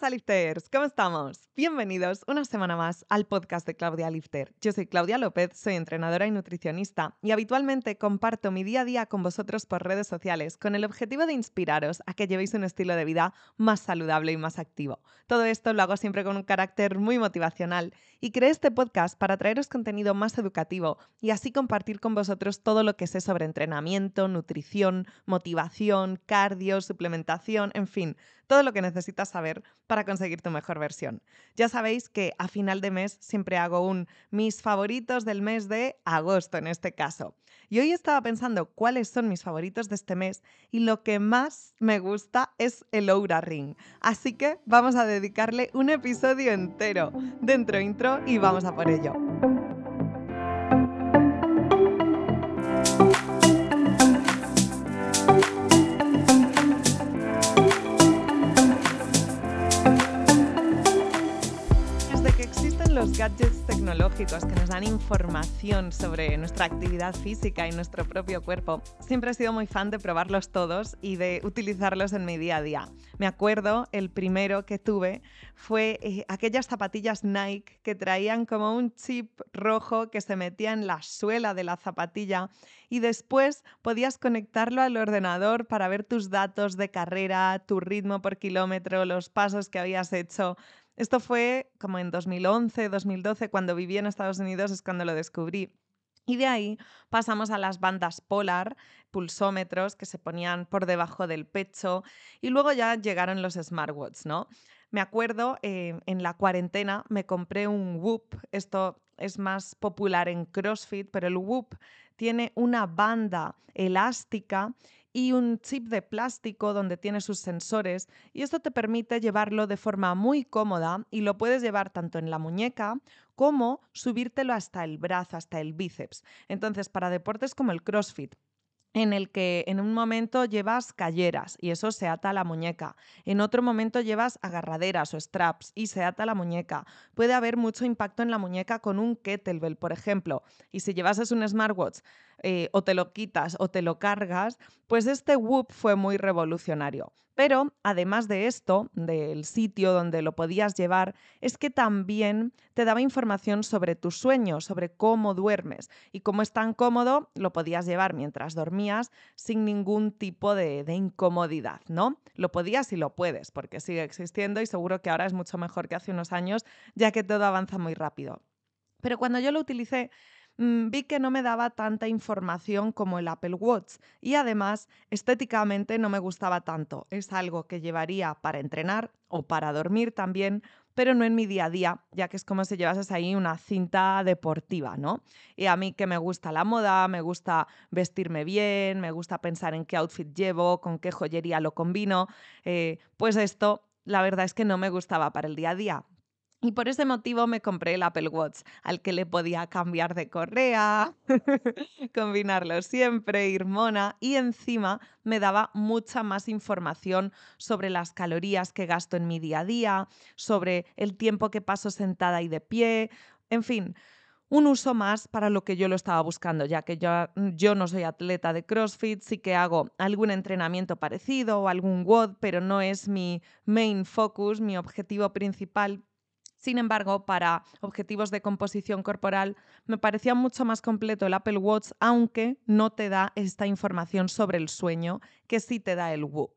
Hola Lifters, ¿cómo estamos? Bienvenidos una semana más al podcast de Claudia Lifter. Yo soy Claudia López, soy entrenadora y nutricionista y habitualmente comparto mi día a día con vosotros por redes sociales con el objetivo de inspiraros a que llevéis un estilo de vida más saludable y más activo. Todo esto lo hago siempre con un carácter muy motivacional y creé este podcast para traeros contenido más educativo y así compartir con vosotros todo lo que sé sobre entrenamiento, nutrición, motivación, cardio, suplementación, en fin, todo lo que necesitas saber para conseguir tu mejor versión. Ya sabéis que a final de mes siempre hago un mis favoritos del mes de agosto en este caso. Y hoy estaba pensando cuáles son mis favoritos de este mes y lo que más me gusta es el Oura Ring. Así que vamos a dedicarle un episodio entero dentro intro y vamos a por ello. gadgets tecnológicos que nos dan información sobre nuestra actividad física y nuestro propio cuerpo, siempre he sido muy fan de probarlos todos y de utilizarlos en mi día a día. Me acuerdo, el primero que tuve fue eh, aquellas zapatillas Nike que traían como un chip rojo que se metía en la suela de la zapatilla y después podías conectarlo al ordenador para ver tus datos de carrera, tu ritmo por kilómetro, los pasos que habías hecho. Esto fue como en 2011, 2012, cuando viví en Estados Unidos, es cuando lo descubrí. Y de ahí pasamos a las bandas polar, pulsómetros que se ponían por debajo del pecho y luego ya llegaron los smartwatches, ¿no? Me acuerdo, eh, en la cuarentena me compré un Whoop, esto es más popular en CrossFit, pero el Whoop tiene una banda elástica y un chip de plástico donde tiene sus sensores y esto te permite llevarlo de forma muy cómoda y lo puedes llevar tanto en la muñeca como subírtelo hasta el brazo, hasta el bíceps. Entonces, para deportes como el CrossFit, en el que en un momento llevas calleras y eso se ata a la muñeca, en otro momento llevas agarraderas o straps y se ata a la muñeca. Puede haber mucho impacto en la muñeca con un kettlebell, por ejemplo, y si llevas un smartwatch eh, o te lo quitas o te lo cargas, pues este Whoop fue muy revolucionario. Pero además de esto, del sitio donde lo podías llevar, es que también te daba información sobre tu sueño, sobre cómo duermes y cómo es tan cómodo, lo podías llevar mientras dormías sin ningún tipo de, incomodidad, ¿no? Lo podías y lo puedes, porque sigue existiendo y seguro que ahora es mucho mejor que hace unos años, ya que todo avanza muy rápido. Pero cuando yo lo utilicé, vi que no me daba tanta información como el Apple Watch y además estéticamente no me gustaba tanto. Es algo que llevaría para entrenar o para dormir también, pero no en mi día a día, ya que es como si llevases ahí una cinta deportiva, ¿no? Y a mí que me gusta la moda, me gusta vestirme bien, me gusta pensar en qué outfit llevo, con qué joyería lo combino, eh, pues esto la verdad es que no me gustaba para el día a día. Y por ese motivo me compré el Apple Watch, al que le podía cambiar de correa, combinarlo siempre, ir mona, y encima me daba mucha más información sobre las calorías que gasto en mi día a día, sobre el tiempo que paso sentada y de pie, en fin, un uso más para lo que yo lo estaba buscando, ya que yo, yo, no soy atleta de CrossFit, sí que hago algún entrenamiento parecido o algún WOD, pero no es mi main focus, mi objetivo principal sin embargo, para objetivos de composición corporal, me parecía mucho más completo el Apple Watch, aunque no te da esta información sobre el sueño que sí te da el Whoop.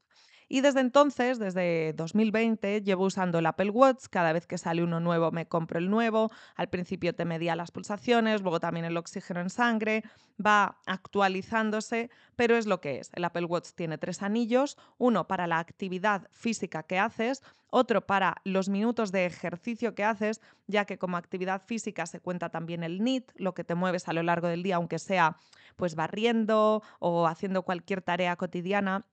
Y desde entonces, desde 2020, llevo usando el Apple Watch. Cada vez que sale uno nuevo me compro el nuevo. Al principio te medía las pulsaciones, luego también el oxígeno en sangre. Va actualizándose, pero es lo que es. El Apple Watch tiene tres anillos, uno para la actividad física que haces, otro para los minutos de ejercicio que haces, ya que como actividad física se cuenta también el NIT, lo que te mueves a lo largo del día, aunque sea pues barriendo o haciendo cualquier tarea cotidiana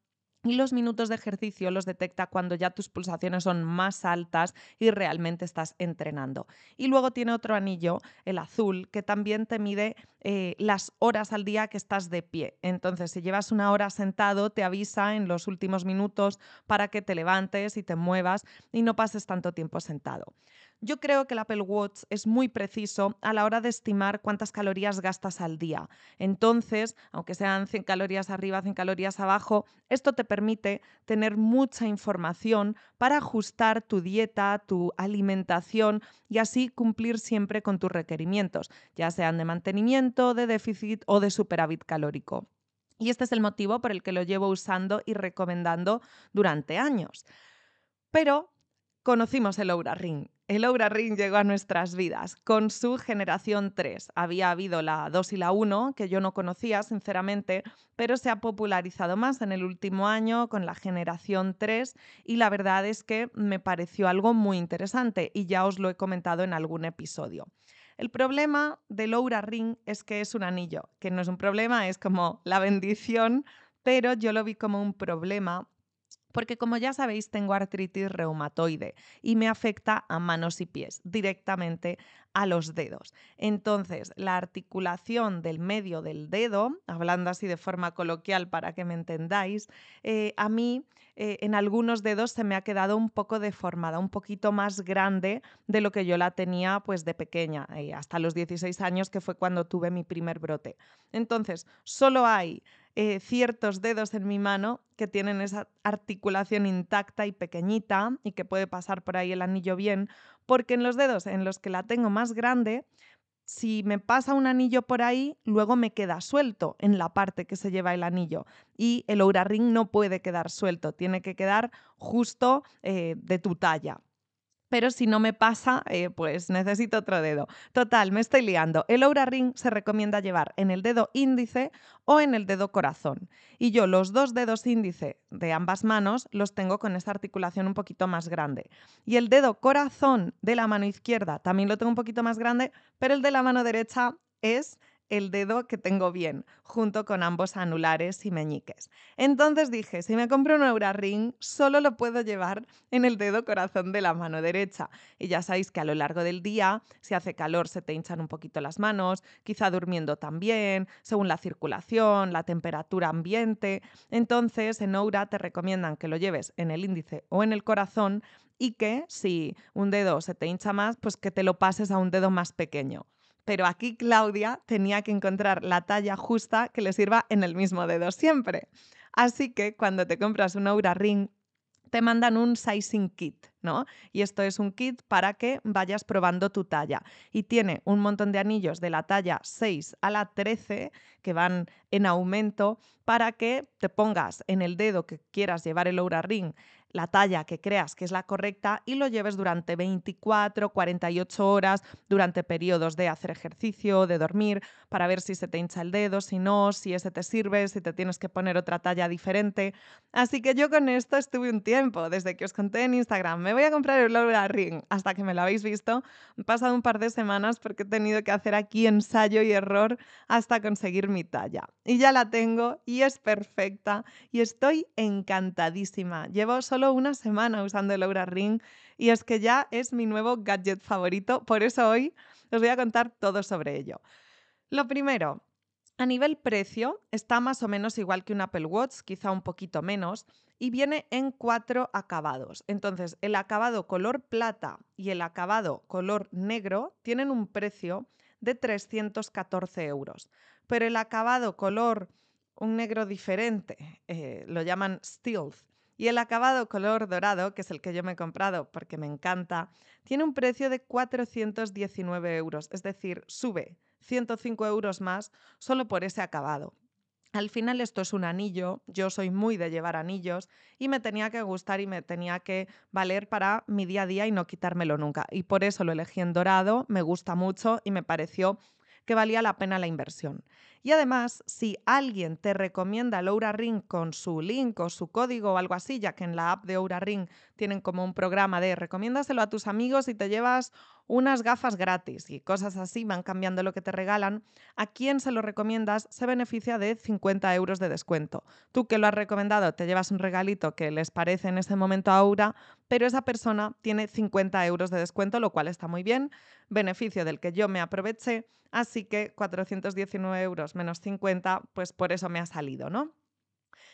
y los minutos de ejercicio los detecta cuando ya tus pulsaciones son más altas y realmente estás entrenando. Y luego tiene otro anillo, el azul, que también te mide eh, las horas al día que estás de pie. Entonces, si llevas una hora sentado, te avisa en los últimos minutos para que te levantes y te muevas y no pases tanto tiempo sentado. Yo creo que el Apple Watch es muy preciso a la hora de estimar cuántas calorías gastas al día. Entonces, aunque sean 100 calorías arriba, 100 calorías abajo, esto te permite tener mucha información para ajustar tu dieta, tu alimentación y así cumplir siempre con tus requerimientos, ya sean de mantenimiento, de déficit o de superávit calórico. Y este es el motivo por el que lo llevo usando y recomendando durante años. Pero conocimos el Oura Ring. El Oura Ring llegó a nuestras vidas con su generación 3. Había habido la 2 y la 1, que yo no conocía, sinceramente, pero se ha popularizado más en el último año con la generación 3 y la verdad es que me pareció algo muy interesante y ya os lo he comentado en algún episodio. El problema del Oura Ring es que es un anillo, que no es un problema, es como la bendición, pero yo lo vi como un problema porque como ya sabéis tengo artritis reumatoide y me afecta a manos y pies, directamente a los dedos. Entonces, la articulación del medio del dedo, hablando así de forma coloquial para que me entendáis, eh, a mí eh, en algunos dedos se me ha quedado un poco deformada, un poquito más grande de lo que yo la tenía pues de pequeña, eh, hasta los 16 años que fue cuando tuve mi primer brote. Entonces, solo hay eh, ciertos dedos en mi mano que tienen esa articulación intacta y pequeñita y que puede pasar por ahí el anillo bien, porque en los dedos en los que la tengo más grande, si me pasa un anillo por ahí, luego me queda suelto en la parte que se lleva el anillo. Y el Oura Ring no puede quedar suelto, tiene que quedar justo eh, de tu talla pero si no me pasa, eh, pues necesito otro dedo. Total, me estoy liando. El Oura Ring se recomienda llevar en el dedo índice o en el dedo corazón. Y yo los dos dedos índice de ambas manos los tengo con esta articulación un poquito más grande. Y el dedo corazón de la mano izquierda también lo tengo un poquito más grande, pero el de la mano derecha es el dedo que tengo bien, junto con ambos anulares y meñiques. Entonces dije, si me compro un Aura Ring, solo lo puedo llevar en el dedo corazón de la mano derecha. Y ya sabéis que a lo largo del día, si hace calor, se te hinchan un poquito las manos, quizá durmiendo también, según la circulación, la temperatura ambiente. Entonces, en Aura te recomiendan que lo lleves en el índice o en el corazón y que si un dedo se te hincha más, pues que te lo pases a un dedo más pequeño pero aquí Claudia tenía que encontrar la talla justa que le sirva en el mismo dedo siempre. Así que cuando te compras un Aura Ring, te mandan un sizing kit, ¿no? Y esto es un kit para que vayas probando tu talla. Y tiene un montón de anillos de la talla 6 a la 13 que van en aumento para que te pongas en el dedo que quieras llevar el Aura Ring la talla que creas que es la correcta y lo lleves durante 24, 48 horas, durante periodos de hacer ejercicio, de dormir, para ver si se te hincha el dedo, si no, si ese te sirve, si te tienes que poner otra talla diferente. Así que yo con esto estuve un tiempo, desde que os conté en Instagram, me voy a comprar el Laura Ring, hasta que me lo habéis visto. He pasado un par de semanas porque he tenido que hacer aquí ensayo y error hasta conseguir mi talla. Y ya la tengo y es perfecta y estoy encantadísima. Llevo solo solo una semana usando el Aura Ring y es que ya es mi nuevo gadget favorito, por eso hoy os voy a contar todo sobre ello. Lo primero, a nivel precio, está más o menos igual que un Apple Watch, quizá un poquito menos, y viene en cuatro acabados. Entonces, el acabado color plata y el acabado color negro tienen un precio de 314 euros, pero el acabado color, un negro diferente, eh, lo llaman stealth, y el acabado color dorado, que es el que yo me he comprado porque me encanta, tiene un precio de 419 euros, es decir, sube 105 euros más solo por ese acabado. Al final esto es un anillo, yo soy muy de llevar anillos y me tenía que gustar y me tenía que valer para mi día a día y no quitármelo nunca. Y por eso lo elegí en dorado, me gusta mucho y me pareció que valía la pena la inversión. Y además, si alguien te recomienda Oura Ring con su link o su código o algo así, ya que en la app de Oura Ring tienen como un programa de recomiéndaselo a tus amigos y te llevas unas gafas gratis y cosas así, van cambiando lo que te regalan, a quien se lo recomiendas se beneficia de 50 euros de descuento. Tú que lo has recomendado te llevas un regalito que les parece en ese momento a Aura, pero esa persona tiene 50 euros de descuento, lo cual está muy bien, beneficio del que yo me aproveché, así que 419 euros menos 50, pues por eso me ha salido, ¿no?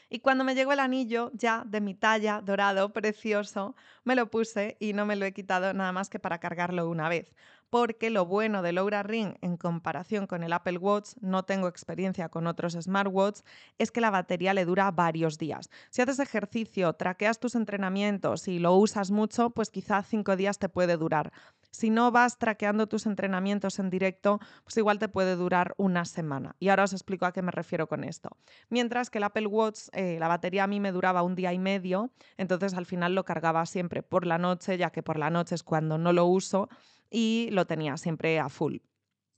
Y cuando me llegó el anillo, ya de mi talla, dorado, precioso, me lo puse y no me lo he quitado nada más que para cargarlo una vez. Porque lo bueno del Oura Ring en comparación con el Apple Watch, no tengo experiencia con otros smartwatches, es que la batería le dura varios días. Si haces ejercicio, traqueas tus entrenamientos y lo usas mucho, pues quizá cinco días te puede durar. Si no vas traqueando tus entrenamientos en directo, pues igual te puede durar una semana. Y ahora os explico a qué me refiero con esto. Mientras que el Apple Watch, eh, la batería a mí me duraba un día y medio, entonces al final lo cargaba siempre por la noche, ya que por la noche es cuando no lo uso y lo tenía siempre a full.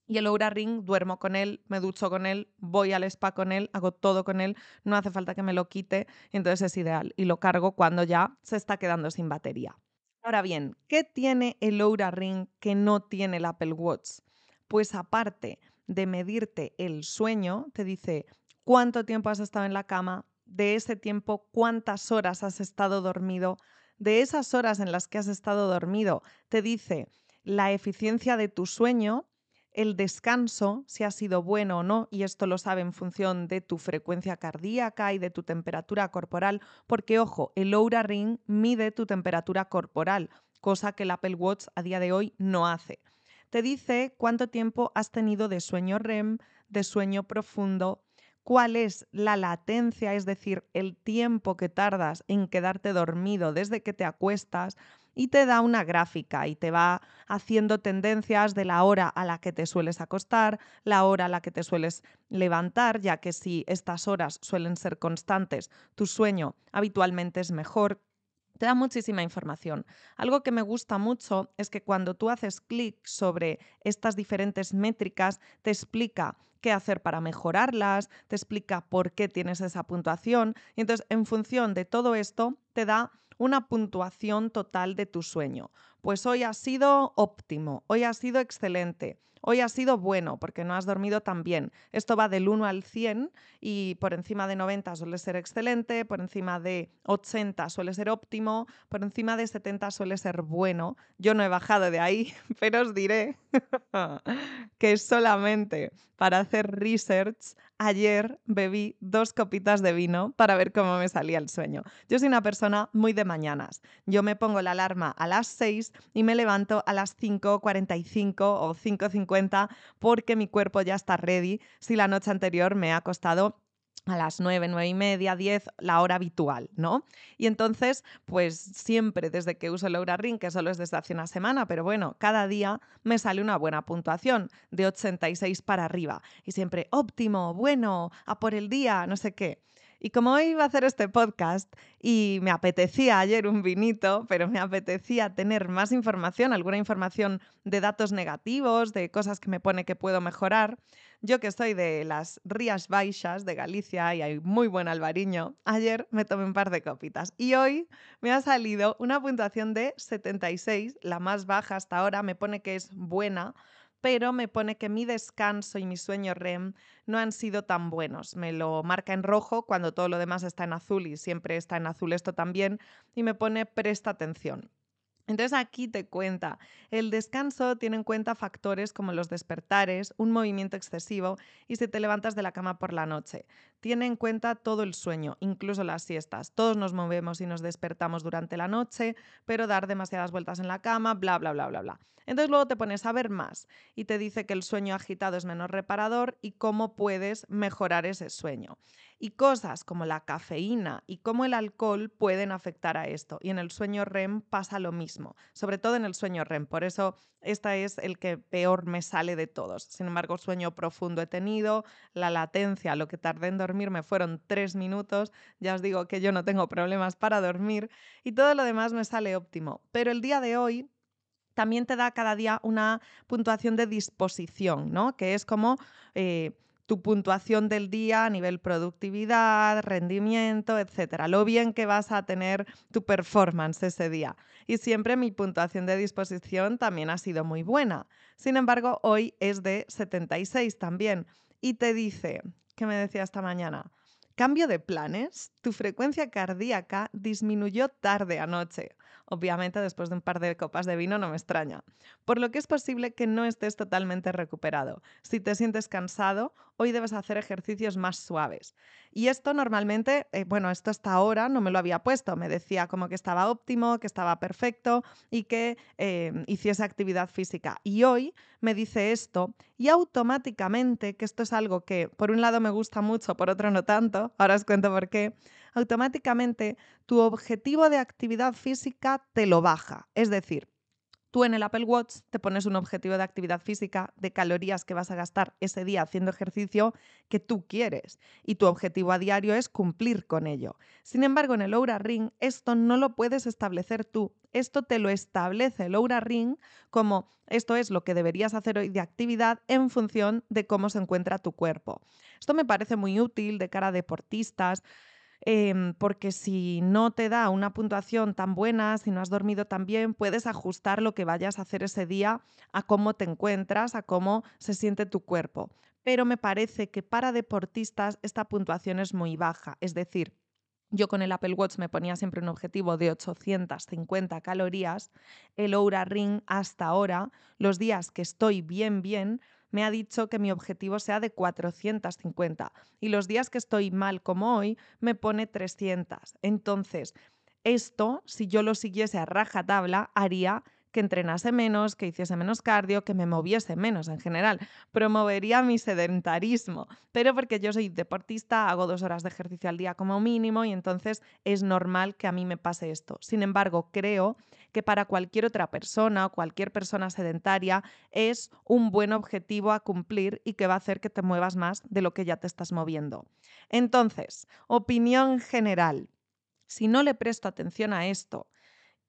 Y el Oura Ring, duermo con él, me ducho con él, voy al spa con él, hago todo con él, no hace falta que me lo quite, entonces es ideal. Y lo cargo cuando ya se está quedando sin batería. Ahora bien, ¿qué tiene el Oura Ring que no tiene el Apple Watch? Pues aparte de medirte el sueño, te dice cuánto tiempo has estado en la cama, de ese tiempo cuántas horas has estado dormido, de esas horas en las que has estado dormido, te dice la eficiencia de tu sueño el descanso, si ha sido bueno o no, y esto lo sabe en función de tu frecuencia cardíaca y de tu temperatura corporal, porque ojo, el Oura Ring mide tu temperatura corporal, cosa que el Apple Watch a día de hoy no hace. Te dice cuánto tiempo has tenido de sueño REM, de sueño profundo, cuál es la latencia, es decir, el tiempo que tardas en quedarte dormido desde que te acuestas, y te da una gráfica y te va haciendo tendencias de la hora a la que te sueles acostar, la hora a la que te sueles levantar, ya que si estas horas suelen ser constantes, tu sueño habitualmente es mejor. Te da muchísima información. Algo que me gusta mucho es que cuando tú haces clic sobre estas diferentes métricas, te explica qué hacer para mejorarlas, te explica por qué tienes esa puntuación y entonces en función de todo esto te da una puntuación total de tu sueño. Pues hoy ha sido óptimo, hoy ha sido excelente, hoy ha sido bueno porque no has dormido tan bien. Esto va del 1 al 100 y por encima de 90 suele ser excelente, por encima de 80 suele ser óptimo, por encima de 70 suele ser bueno. Yo no he bajado de ahí, pero os diré que solamente para hacer research ayer bebí dos copitas de vino para ver cómo me salía el sueño. Yo soy una persona muy de mañanas. Yo me pongo la alarma a las 6 y me levanto a las 5.45 o 5.50 porque mi cuerpo ya está ready si la noche anterior me ha costado a las 9, 9 y media, 10, la hora habitual, ¿no? Y entonces, pues siempre desde que uso el Oura Ring, que solo es desde hace una semana, pero bueno, cada día me sale una buena puntuación de 86 para arriba. Y siempre óptimo, bueno, a por el día, no sé qué. Y como hoy iba a hacer este podcast y me apetecía ayer un vinito, pero me apetecía tener más información, alguna información de datos negativos, de cosas que me pone que puedo mejorar, yo que soy de las Rías Baixas de Galicia y hay muy buen albariño, ayer me tomé un par de copitas y hoy me ha salido una puntuación de 76, la más baja hasta ahora, me pone que es buena, pero me pone que mi descanso y mi sueño REM no han sido tan buenos. Me lo marca en rojo cuando todo lo demás está en azul y siempre está en azul esto también y me pone presta atención. Entonces aquí te cuenta, el descanso tiene en cuenta factores como los despertares, un movimiento excesivo y si te levantas de la cama por la noche. Tiene en cuenta todo el sueño, incluso las siestas. Todos nos movemos y nos despertamos durante la noche, pero dar demasiadas vueltas en la cama, bla, bla, bla, bla, bla. Entonces luego te pones a ver más y te dice que el sueño agitado es menos reparador y cómo puedes mejorar ese sueño. Y cosas como la cafeína y como el alcohol pueden afectar a esto. Y en el sueño REM pasa lo mismo, sobre todo en el sueño REM. Por eso este es el que peor me sale de todos. Sin embargo, sueño profundo he tenido, la latencia, lo que tardé en dormirme fueron tres minutos. Ya os digo que yo no tengo problemas para dormir y todo lo demás me sale óptimo. Pero el día de hoy también te da cada día una puntuación de disposición, ¿no? Que es como eh, tu puntuación del día a nivel productividad, rendimiento, etcétera, lo bien que vas a tener tu performance ese día. Y siempre mi puntuación de disposición también ha sido muy buena. Sin embargo, hoy es de 76 también. Y te dice, ¿qué me decía esta mañana? Cambio de planes, tu frecuencia cardíaca disminuyó tarde anoche. Obviamente después de un par de copas de vino no me extraña. Por lo que es posible que no estés totalmente recuperado. Si te sientes cansado, hoy debes hacer ejercicios más suaves. Y esto normalmente, eh, bueno, esto hasta ahora no me lo había puesto. Me decía como que estaba óptimo, que estaba perfecto y que eh, hiciese actividad física. Y hoy me dice esto y automáticamente, que esto es algo que por un lado me gusta mucho, por otro no tanto, ahora os cuento por qué, automáticamente tu objetivo de actividad física te lo baja. Es decir, Tú en el Apple Watch te pones un objetivo de actividad física, de calorías que vas a gastar ese día haciendo ejercicio que tú quieres y tu objetivo a diario es cumplir con ello. Sin embargo, en el Oura Ring esto no lo puedes establecer tú. Esto te lo establece el Oura Ring como esto es lo que deberías hacer hoy de actividad en función de cómo se encuentra tu cuerpo. Esto me parece muy útil de cara a deportistas Em, porque si no te da una puntuación tan buena, si no has dormido tan bien, puedes ajustar lo que vayas a hacer ese día a cómo te encuentras, a cómo se siente tu cuerpo. Pero me parece que para deportistas esta puntuación es muy baja, es decir, yo con el Apple Watch me ponía siempre un objetivo de 850 calorías. El Oura Ring hasta ahora, los días que estoy bien, bien, me ha dicho que mi objetivo sea de 450 y los días que estoy mal como hoy me pone 300. Entonces, esto, si yo lo siguiese a rajatabla, haría que entrenase menos, que hiciese menos cardio, que me moviese menos en general. Promovería mi sedentarismo, pero porque yo soy deportista, hago dos horas de ejercicio al día como mínimo y entonces es normal que a mí me pase esto. Sin embargo, creo que para cualquier otra persona o cualquier persona sedentaria es un buen objetivo a cumplir y que va a hacer que te muevas más de lo que ya te estás moviendo. Entonces, opinión general. Si no le presto atención a esto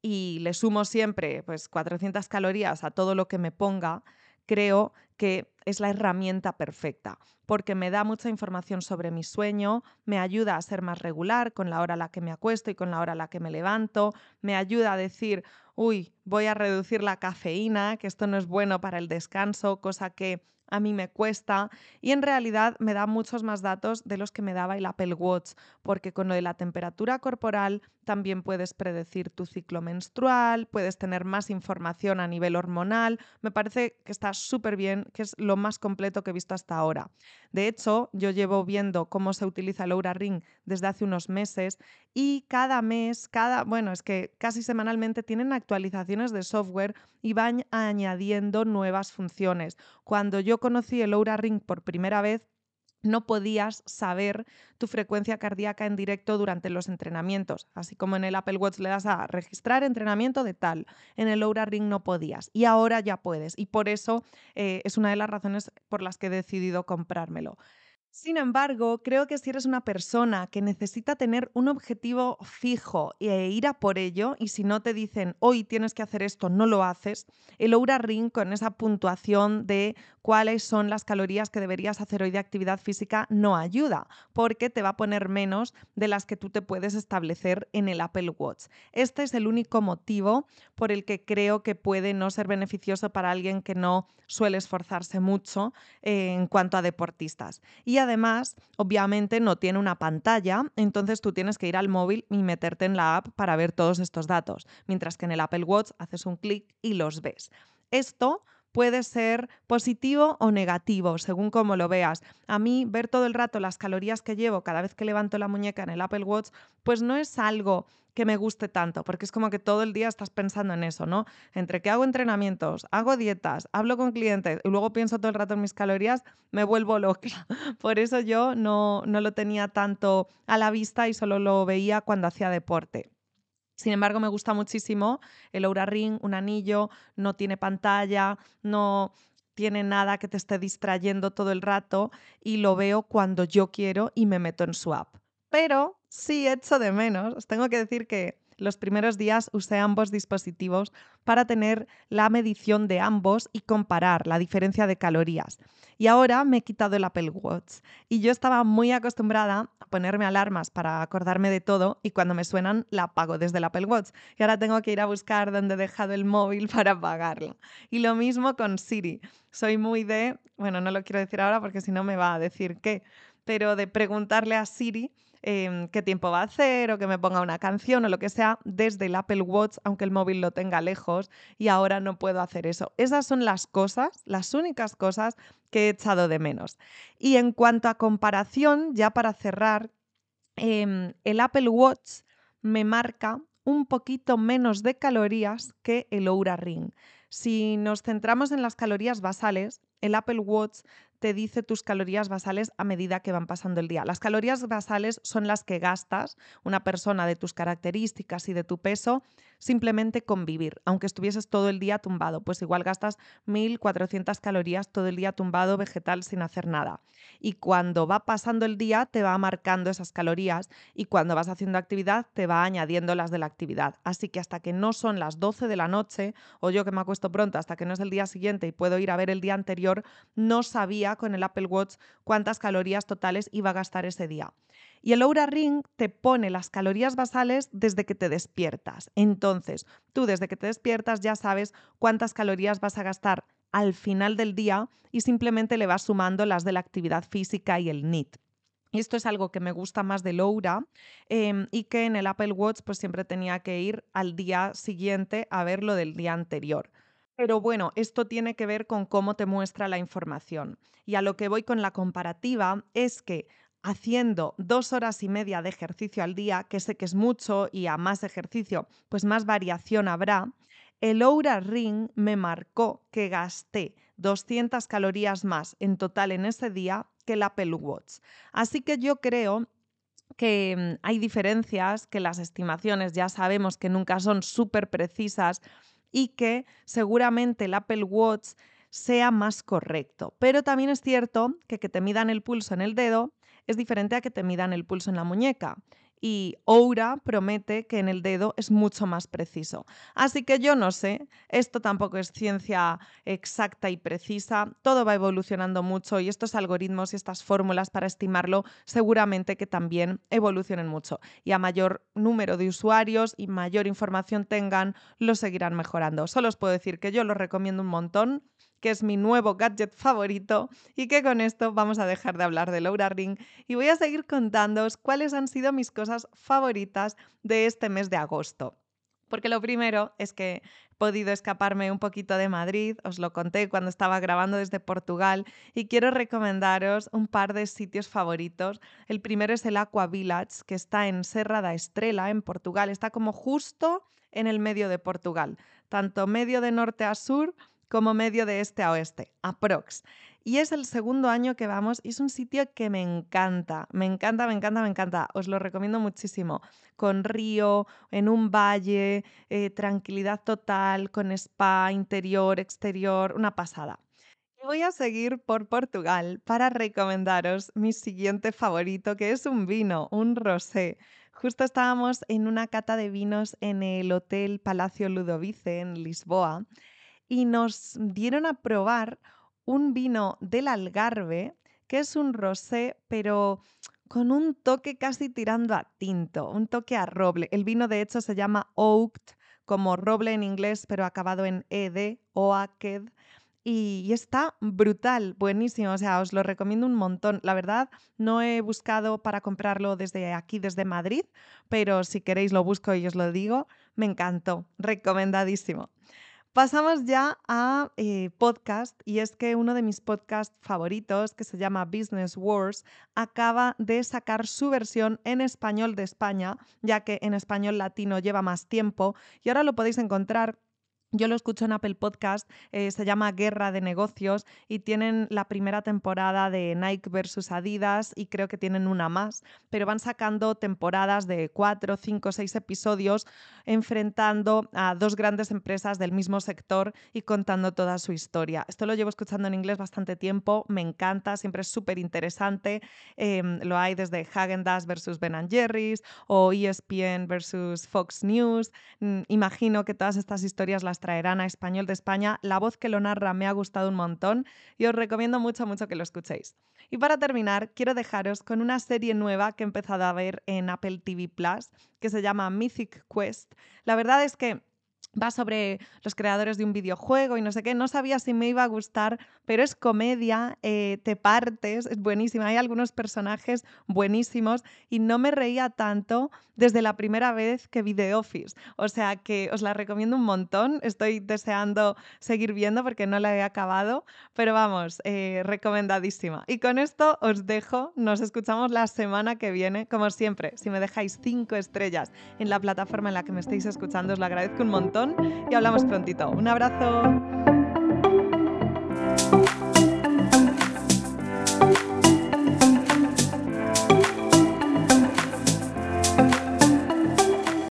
y le sumo siempre pues 400 calorías a todo lo que me ponga, creo que es la herramienta perfecta, porque me da mucha información sobre mi sueño, me ayuda a ser más regular con la hora a la que me acuesto y con la hora a la que me levanto, me ayuda a decir, uy, voy a reducir la cafeína, que esto no es bueno para el descanso, cosa que a mí me cuesta y en realidad me da muchos más datos de los que me daba el Apple Watch, porque con lo de la temperatura corporal también puedes predecir tu ciclo menstrual, puedes tener más información a nivel hormonal, me parece que está súper bien, que es lo más completo que he visto hasta ahora. De hecho, yo llevo viendo cómo se utiliza el Oura Ring desde hace unos meses y cada mes, cada, bueno, es que casi semanalmente tienen actualizaciones de software y van añadiendo nuevas funciones. Cuando yo conocí el Oura Ring por primera vez, no podías saber tu frecuencia cardíaca en directo durante los entrenamientos, así como en el Apple Watch le das a registrar entrenamiento de tal, en el Oura Ring no podías. Y ahora ya puedes. Y por eso eh, es una de las razones por las que he decidido comprármelo. Sin embargo, creo que si eres una persona que necesita tener un objetivo fijo e ir a por ello, y si no te dicen hoy tienes que hacer esto, no lo haces, el Oura Ring con esa puntuación de cuáles son las calorías que deberías hacer hoy de actividad física no ayuda, porque te va a poner menos de las que tú te puedes establecer en el Apple Watch. Este es el único motivo por el que creo que puede no ser beneficioso para alguien que no suele esforzarse mucho eh, en cuanto a deportistas. Y además, obviamente, no tiene una pantalla, entonces tú tienes que ir al móvil y meterte en la app para ver todos estos datos, mientras que en el Apple Watch haces un clic y los ves. Esto puede ser positivo o negativo, según como lo veas. A mí, ver todo el rato las calorías que llevo cada vez que levanto la muñeca en el Apple Watch, pues no es algo que me guste tanto, porque es como que todo el día estás pensando en eso, ¿no? Entre que hago entrenamientos, hago dietas, hablo con clientes y luego pienso todo el rato en mis calorías, me vuelvo loca. Por eso yo no, no lo tenía tanto a la vista y solo lo veía cuando hacía deporte. Sin embargo, me gusta muchísimo el Aura Ring, un anillo, no tiene pantalla, no tiene nada que te esté distrayendo todo el rato y lo veo cuando yo quiero y me meto en su app. Pero sí echo de menos, os tengo que decir que los primeros días usé ambos dispositivos para tener la medición de ambos y comparar la diferencia de calorías. Y ahora me he quitado el Apple Watch y yo estaba muy acostumbrada a ponerme alarmas para acordarme de todo y cuando me suenan la apago desde el Apple Watch. Y ahora tengo que ir a buscar dónde he dejado el móvil para apagarla. Y lo mismo con Siri. Soy muy de, bueno, no lo quiero decir ahora porque si no me va a decir qué, pero de preguntarle a Siri em, qué tiempo va a hacer o que me ponga una canción o lo que sea desde el Apple Watch, aunque el móvil lo tenga lejos y ahora no puedo hacer eso. Esas son las cosas, las únicas cosas que he echado de menos. Y en cuanto a comparación, ya para cerrar, em, el Apple Watch me marca un poquito menos de calorías que el Oura Ring. Si nos centramos en las calorías basales, el Apple Watch te dice tus calorías basales a medida que van pasando el día. Las calorías basales son las que gastas una persona de tus características y de tu peso simplemente convivir. Aunque estuvieses todo el día tumbado, pues igual gastas 1.400 calorías todo el día tumbado vegetal sin hacer nada. Y cuando va pasando el día te va marcando esas calorías y cuando vas haciendo actividad te va añadiendo las de la actividad. Así que hasta que no son las 12 de la noche o yo que me acuesto pronto hasta que no es el día siguiente y puedo ir a ver el día anterior, no sabía con el Apple Watch cuántas calorías totales iba a gastar ese día. Y el Oura Ring te pone las calorías basales desde que te despiertas. Entonces, tú desde que te despiertas ya sabes cuántas calorías vas a gastar al final del día y simplemente le vas sumando las de la actividad física y el NIT. Esto es algo que me gusta más de Laura em, y que en el Apple Watch pues siempre tenía que ir al día siguiente a ver lo del día anterior. Pero bueno, esto tiene que ver con cómo te muestra la información. Y a lo que voy con la comparativa es que haciendo dos horas y media de ejercicio al día, que sé que es mucho y a más ejercicio, pues más variación habrá, el Oura Ring me marcó que gasté 200 calorías más en total en ese día que el Apple Watch. Así que yo creo que mm, hay diferencias, que las estimaciones ya sabemos que nunca son súper precisas y que seguramente el Apple Watch sea más correcto. Pero también es cierto que que te midan el pulso en el dedo es diferente a que te midan el pulso en la muñeca y Oura promete que en el dedo es mucho más preciso. Así que yo no sé, esto tampoco es ciencia exacta y precisa, todo va evolucionando mucho y estos algoritmos y estas fórmulas para estimarlo seguramente que también evolucionen mucho y a mayor número de usuarios y mayor información tengan, lo seguirán mejorando. Solo os puedo decir que yo lo recomiendo un montón que es mi nuevo gadget favorito y que con esto vamos a dejar de hablar de Laura Ring y voy a seguir contándoos cuáles han sido mis cosas favoritas de este mes de agosto. Porque lo primero es que he podido escaparme un poquito de Madrid, os lo conté cuando estaba grabando desde Portugal y quiero recomendaros un par de sitios favoritos. El primero es el Aqua Village, que está en Serra da Estrela, en Portugal. Está como justo en el medio de Portugal, tanto medio de norte a sur como medio de este a oeste, aprox. Y es el segundo año que vamos y es un sitio que me encanta, me encanta, me encanta, me encanta. Os lo recomiendo muchísimo. Con río, en un valle, eh, tranquilidad total, con spa interior, exterior, una pasada. voy a seguir por Portugal para recomendaros mi siguiente favorito, que es un vino, un rosé. Justo estábamos en una cata de vinos en el Hotel Palacio Ludovice en Lisboa y nos dieron a probar un vino del Algarve, que es un rosé, pero con un toque casi tirando a tinto, un toque a roble. El vino de hecho se llama Oaked, como roble en inglés, pero acabado en ed, oaked. Y, está brutal, buenísimo, o sea, os lo recomiendo un montón. La verdad, no he buscado para comprarlo desde aquí, desde Madrid, pero si queréis lo busco y os lo digo, me encantó, recomendadísimo. Pasamos ya a eh, podcast y es que uno de mis podcasts favoritos, que se llama Business Wars, acaba de sacar su versión en español de España, ya que en español latino lleva más tiempo y ahora lo podéis encontrar yo lo escucho en Apple Podcast, eh, se llama Guerra de Negocios y tienen la primera temporada de Nike versus Adidas y creo que tienen una más, pero van sacando temporadas de cuatro, cinco, seis episodios enfrentando a dos grandes empresas del mismo sector y contando toda su historia. Esto lo llevo escuchando en inglés bastante tiempo, me encanta, siempre es súper interesante. Em, lo hay desde Hagen versus Ben Jerry's o ESPN versus Fox News. Mm, imagino que todas estas historias las traerán a Español de España. La voz que lo narra me ha gustado un montón y os recomiendo mucho, mucho que lo escuchéis. Y para terminar, quiero dejaros con una serie nueva que he empezado a ver en Apple TV Plus, que se llama Mythic Quest. La verdad es que va sobre los creadores de un videojuego y no sé qué. No sabía si me iba a gustar, pero es comedia, eh, te partes, es buenísima. Hay algunos personajes buenísimos y no me reía tanto desde la primera vez que vi The Office. O sea que os la recomiendo un montón. Estoy deseando seguir viendo porque no la he acabado, pero vamos, eh, recomendadísima. Y con esto os dejo. Nos escuchamos la semana que viene. Como siempre, si me dejáis cinco estrellas en la plataforma en la que me estáis escuchando, os lo agradezco un y hablamos prontito. Un abrazo.